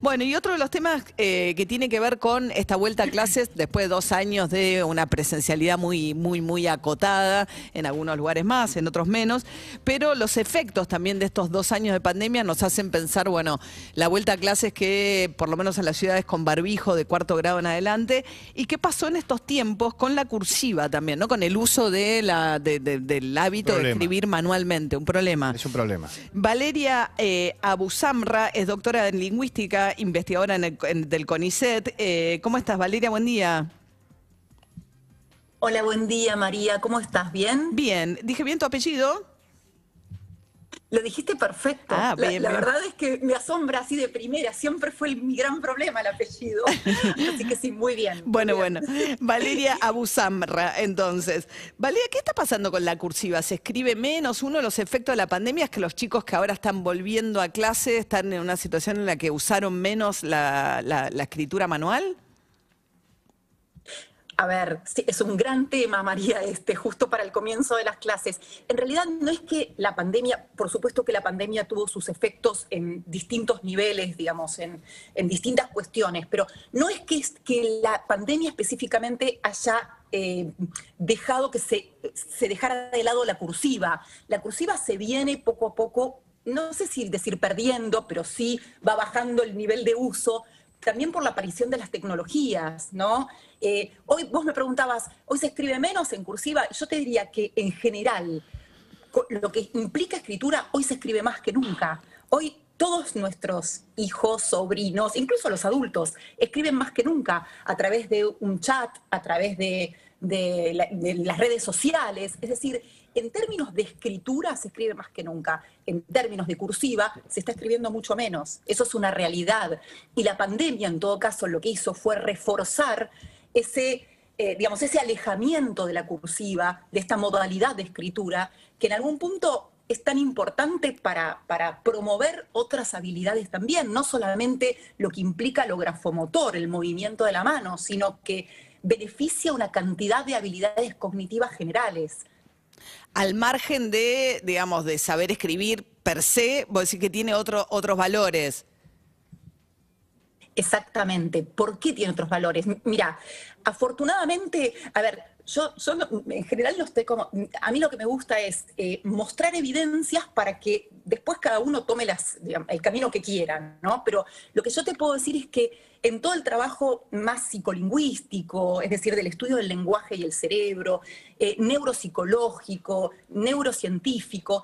Bueno, y otro de los temas eh, que tiene que ver con esta vuelta a clases después de dos años de una presencialidad muy, muy, muy acotada, en algunos lugares más, en otros menos, pero los efectos también de estos dos años de pandemia nos hacen pensar, bueno, la vuelta a clases que por lo menos en las ciudades con barbijo de cuarto grado en adelante, y qué pasó en estos tiempos con la cursiva también, ¿no? Con el uso de la, de- de- del hábito de escribir manualmente, un problema. Es un problema. Valeria eh, Abusamra es doctora en lingüística, investigadora en el- en- del CONICET. Eh, ¿Cómo estás, Valeria? Buen día. Hola, buen día María, ¿cómo estás? ¿Bien? Bien, dije bien tu apellido. Lo dijiste perfecto. Ah, la, bien, la bien. verdad es que me asombra así de primera, siempre fue el- mi gran problema el apellido. Así que sí, muy bien. muy Bueno, bien. bueno. Valeria Abusamra, entonces. Valeria, ¿qué está pasando con la cursiva? ¿Se escribe menos? Uno de los efectos de la pandemia es que los chicos que ahora están volviendo a clase están en una situación en la que usaron menos la, la- la escritura manual. A ver, es un gran tema, María, este, justo para el comienzo de las clases. En realidad no es que la pandemia, por supuesto que la pandemia tuvo sus efectos en distintos niveles, digamos, en, distintas cuestiones, pero no es que, que la pandemia específicamente haya eh, dejado que se, se dejara de lado la cursiva. La cursiva se viene poco a poco, no sé si decir perdiendo, pero sí va bajando el nivel de uso también por la aparición de las tecnologías, ¿no? Eh, hoy vos me preguntabas, ¿hoy se escribe menos en cursiva? Yo te diría que en general, lo que implica escritura, hoy se escribe más que nunca. Hoy todos nuestros hijos, sobrinos, incluso los adultos, escriben más que nunca a través de un chat, a través de, de la- de las redes sociales. Es decir, en términos de escritura se escribe más que nunca. En términos de cursiva se está escribiendo mucho menos. Eso es una realidad. Y la pandemia, en todo caso, lo que hizo fue reforzar ese, eh, digamos, ese alejamiento de la cursiva, de esta modalidad de escritura, que en algún punto es tan importante para, para promover otras habilidades también, no solamente lo que implica lo grafomotor, el movimiento de la mano, sino que beneficia una cantidad de habilidades cognitivas generales. Al margen de, digamos, de saber escribir per se, vos decís que tiene otro- otros valores. Exactamente. ¿Por qué tiene otros valores? Mira, afortunadamente, a ver, yo, yo en general no estoy como. A mí lo que me gusta es eh, mostrar evidencias para que después cada uno tome las, el camino que quiera, ¿no? Pero lo que yo te puedo decir es que en todo el trabajo más psicolingüístico, es decir, del estudio del lenguaje y el cerebro, eh, neuropsicológico, neurocientífico,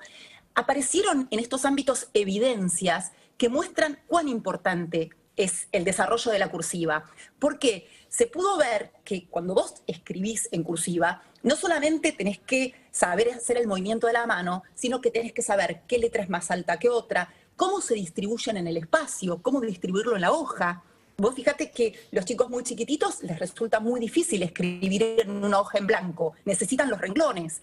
aparecieron en estos ámbitos evidencias que muestran cuán importante es el desarrollo de la cursiva. Porque se pudo ver que cuando vos escribís en cursiva, no solamente tenés que saber hacer el movimiento de la mano, sino que tenés que saber qué letra es más alta que otra, cómo se distribuyen en el espacio, cómo distribuirlo en la hoja. Vos fíjate que los chicos muy chiquititos les resulta muy difícil escribir en una hoja en blanco, necesitan los renglones.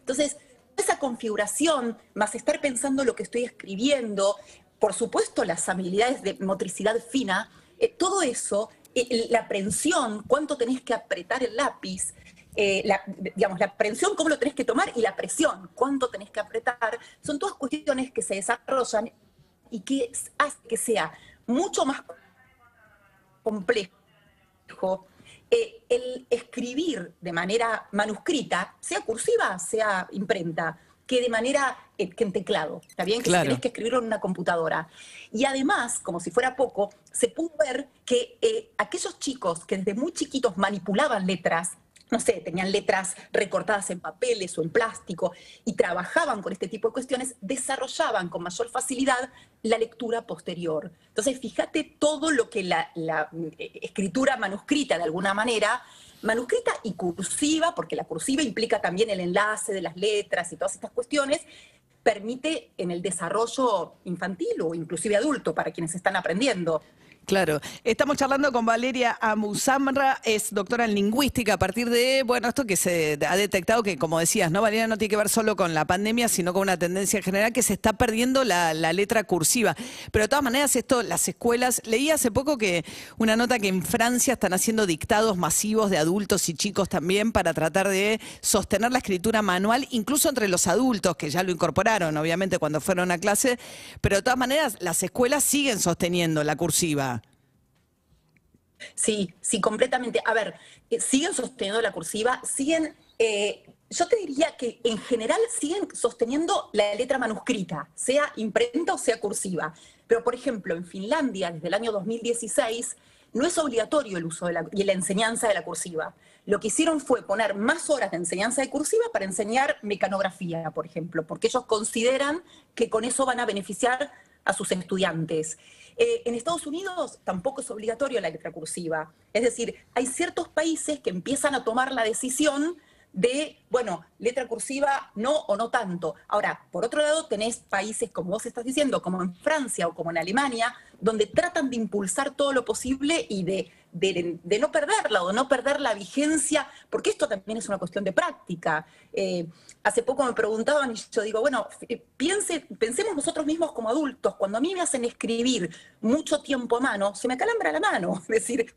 Entonces, esa configuración, más estar pensando lo que estoy escribiendo, por supuesto las habilidades de motricidad fina, eh, todo eso, eh, la prensión, cuánto tenés que apretar el lápiz, eh, la, digamos, la prensión, cómo lo tenés que tomar y la presión, cuánto tenés que apretar, son todas cuestiones que se desarrollan y que hace que sea mucho más complejo el escribir de manera manuscrita, sea cursiva, sea imprenta, que de manera eh, que en teclado, ¿está bien? Que Claro. tenés que escribirlo en una computadora. Y además, como si fuera poco, se pudo ver que eh, aquellos chicos que desde muy chiquitos manipulaban letras, no sé, tenían letras recortadas en papeles o en plástico y trabajaban con este tipo de cuestiones, desarrollaban con mayor facilidad la lectura posterior. Entonces, fíjate todo lo que la, la, eh, escritura manuscrita, de alguna manera, manuscrita y cursiva, porque la cursiva implica también el enlace de las letras y todas estas cuestiones, permite en el desarrollo infantil o inclusive adulto para quienes están aprendiendo. Claro, estamos charlando con Valeria Amusamra, es doctora en lingüística a partir de, bueno, esto que se ha detectado que, como decías, ¿no, Valeria? No tiene que ver solo con la pandemia, sino con una tendencia general que se está perdiendo la, la letra cursiva. Pero de todas maneras, esto, las escuelas, leí hace poco que una nota que en Francia están haciendo dictados masivos de adultos y chicos también para tratar de sostener la escritura manual, incluso entre los adultos, que ya lo incorporaron, obviamente, cuando fueron a clase, pero de todas maneras, las escuelas siguen sosteniendo la cursiva. Sí, sí, completamente. A ver, eh, siguen sosteniendo la cursiva, siguen, eh, yo te diría que en general siguen sosteniendo la letra manuscrita, sea imprenta o sea cursiva. Pero, por ejemplo, en Finlandia, desde el año 2016, no es obligatorio el uso de y la enseñanza de la cursiva. Lo que hicieron fue poner más horas de enseñanza de cursiva para enseñar mecanografía, por ejemplo, porque ellos consideran que con eso van a beneficiar a sus estudiantes. Eh, en Estados Unidos tampoco es obligatorio la letra cursiva. Es decir, hay ciertos países que empiezan a tomar la decisión de, bueno, letra cursiva no o no tanto. Ahora, por otro lado, tenés países, como vos estás diciendo, como en Francia o como en Alemania, donde tratan de impulsar todo lo posible y de, de, no perderla o no perder la vigencia, porque esto también es una cuestión de práctica. Eh, hace poco me preguntaban y yo digo, bueno, piense, pensemos nosotros mismos como adultos, cuando a mí me hacen escribir mucho tiempo a mano, se me calambra la mano, es decir,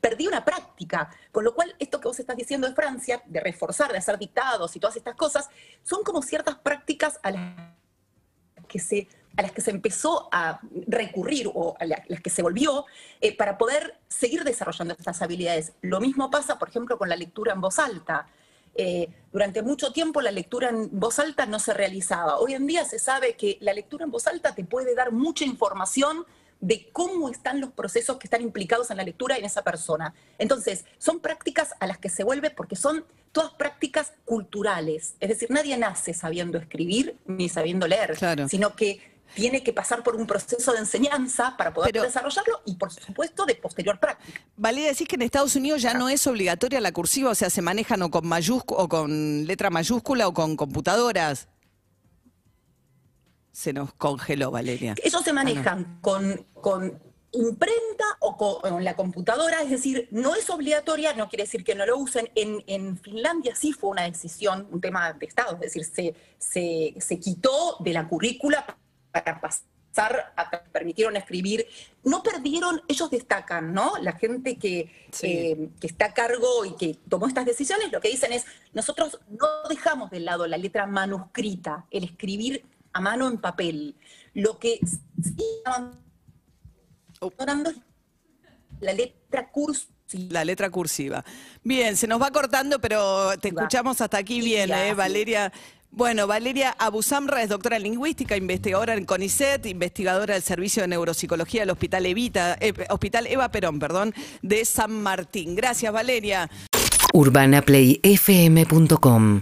perdí una práctica. Con lo cual, esto que vos estás diciendo de Francia, de reforzar, de hacer dictados y todas estas cosas, son como ciertas prácticas a las que se, a las que se empezó a recurrir o a las que se volvió eh, para poder seguir desarrollando estas habilidades. Lo mismo pasa, por ejemplo, con la lectura en voz alta. Eh, durante mucho tiempo la lectura en voz alta no se realizaba. Hoy en día se sabe que la lectura en voz alta te puede dar mucha información de cómo están los procesos que están implicados en la lectura en esa persona. Entonces, son prácticas a las que se vuelve porque son todas prácticas culturales. Es decir, nadie nace sabiendo escribir ni sabiendo leer, sino que tiene que pasar por un proceso de enseñanza para poder desarrollarlo y, por supuesto, de posterior práctica. Vale decir que en Estados Unidos ya no es obligatoria la cursiva, o sea, se manejan o con mayúscula o con letra mayúscula o con computadoras se nos congeló, Valeria. Ellos se ah, manejan con, con imprenta o con, la computadora, es decir, no es obligatoria, no quiere decir que no lo usen. En, en Finlandia sí fue una decisión, un tema de Estado, es decir, se, se, se quitó de la currícula para pasar a permitieron escribir. No perdieron, ellos destacan, ¿no? La gente que, eh, que está a cargo y que tomó estas decisiones, lo que dicen es, nosotros no dejamos de lado la letra manuscrita, el escribir a mano en papel. Lo que sí la letra cursiva. La letra cursiva. Bien, se nos va cortando, pero te escuchamos hasta aquí bien, ¿eh, Valeria? Bueno, Valeria Abusamra es doctora en lingüística, investigadora en CONICET, investigadora del Servicio de Neuropsicología del Hospital Evita, eh, Hospital Eva Perón, perdón, de San Martín. Gracias, Valeria. UrbanaPlayFM.com